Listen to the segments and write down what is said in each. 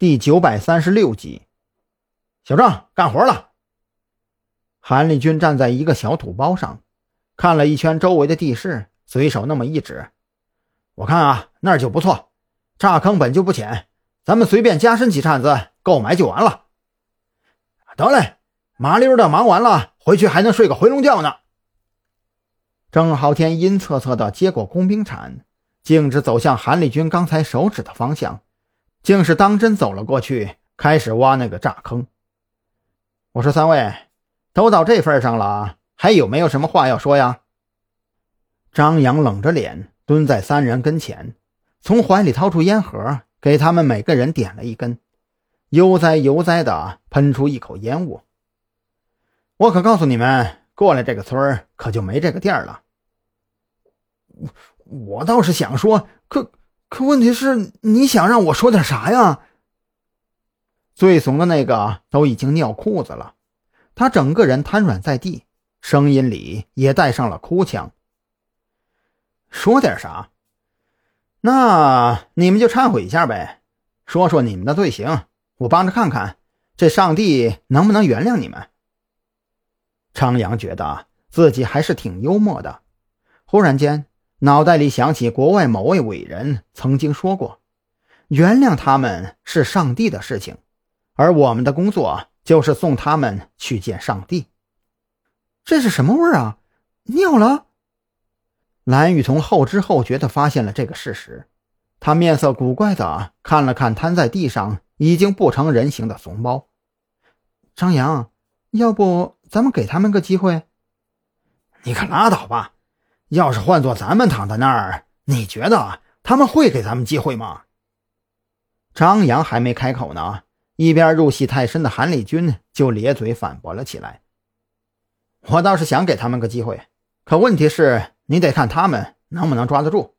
第九百三十六集，小郑干活了。韩立军站在一个小土包上，看了一圈周围的地势，随手那么一指：“我看啊，那就不错，炸坑本就不浅，咱们随便加深几铲子，购买就完了。”得嘞，麻溜的忙完了，回去还能睡个回笼觉呢。郑浩天阴恻恻的接过工兵铲，径直走向韩立军刚才手指的方向。竟是当真走了过去，开始挖那个炸坑。我说：“三位，都到这份上了，还有没有什么话要说呀？”张扬冷着脸蹲在三人跟前，从怀里掏出烟盒，给他们每个人点了一根，悠哉悠哉的喷出一口烟雾。我可告诉你们，过了这个村可就没这个店了。我我倒是想说，可。可问题是，你想让我说点啥呀？最怂的那个都已经尿裤子了，他整个人瘫软在地，声音里也带上了哭腔。说点啥？那你们就忏悔一下呗，说说你们的罪行，我帮着看看，这上帝能不能原谅你们？昌阳觉得自己还是挺幽默的，忽然间。脑袋里想起国外某位伟人曾经说过：“原谅他们是上帝的事情，而我们的工作就是送他们去见上帝。”这是什么味儿啊？尿了！蓝雨桐后知后觉地发现了这个事实，他面色古怪地看了看瘫在地上已经不成人形的怂包。张扬，要不咱们给他们个机会？你可拉倒吧！要是换做咱们躺在那儿，你觉得他们会给咱们机会吗？张扬还没开口呢，一边入戏太深的韩立军就咧嘴反驳了起来：“我倒是想给他们个机会，可问题是，你得看他们能不能抓得住。”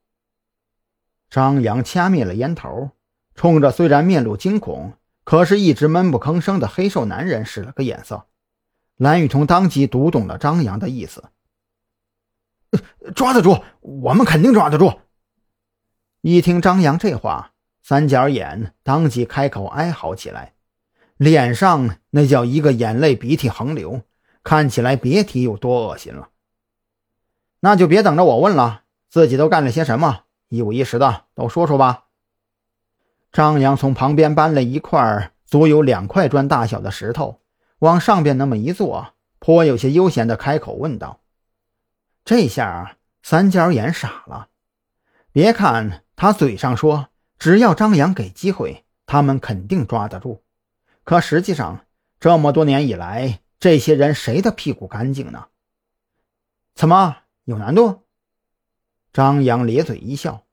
张扬掐灭了烟头，冲着虽然面露惊恐，可是一直闷不吭声的黑瘦男人使了个眼色。蓝雨桐当即读懂了张扬的意思。抓得住，我们肯定抓得住。一听张扬这话，三角眼当即开口哀嚎起来，脸上那叫一个眼泪鼻涕横流，看起来别提有多恶心了。那就别等着我问了，自己都干了些什么，一五一十的都说说吧。张扬从旁边搬了一块足有两块砖大小的石头，往上边那么一坐，颇有些悠闲的开口问道。这下三角眼傻了。别看他嘴上说只要张扬给机会，他们肯定抓得住，可实际上这么多年以来，这些人谁的屁股干净呢？怎么有难度？张扬咧嘴一笑，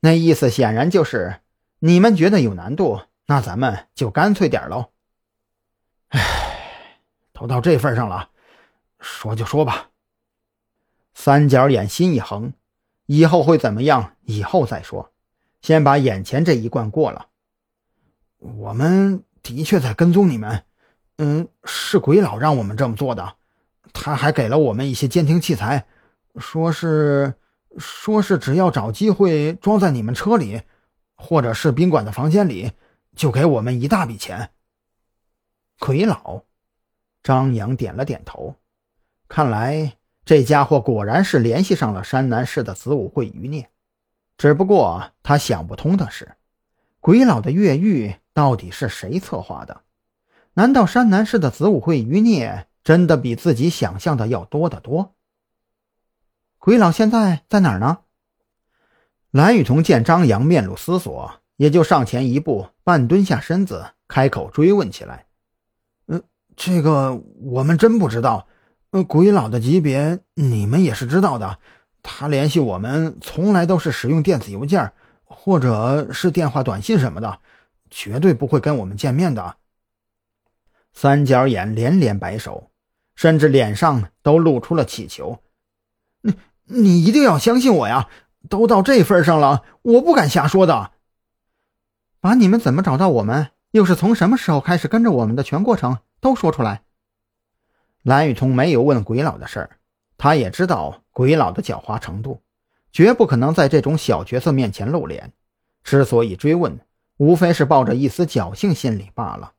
那意思显然就是你们觉得有难度，那咱们就干脆点喽。唉，都到这份上了，说就说吧。三角眼心一横，以后会怎么样？以后再说，先把眼前这一关过了。我们的确在跟踪你们，嗯，是鬼佬让我们这么做的。他还给了我们一些监听器材，说是说是只要找机会装在你们车里，或者是宾馆的房间里，就给我们一大笔钱。鬼佬，张扬点了点头，看来。这家伙果然是联系上了山南市的子午会余孽，只不过他想不通的是，鬼佬的越狱到底是谁策划的？难道山南市的子午会余孽真的比自己想象的要多得多？鬼佬现在在哪儿呢？蓝雨桐见张扬面露思索，也就上前一步，半蹲下身子，开口追问起来：“嗯，这个我们真不知道。”呃鬼佬的级别你们也是知道的，他联系我们从来都是使用电子邮件或者是电话短信什么的，绝对不会跟我们见面的。三角眼连连摆手，甚至脸上都露出了乞求：“你你一定要相信我呀！都到这份上了，我不敢瞎说的。把你们怎么找到我们，又是从什么时候开始跟着我们的全过程都说出来。”蓝雨桐没有问鬼佬的事儿，他也知道鬼佬的狡猾程度，绝不可能在这种小角色面前露脸。之所以追问，无非是抱着一丝侥幸心理罢了。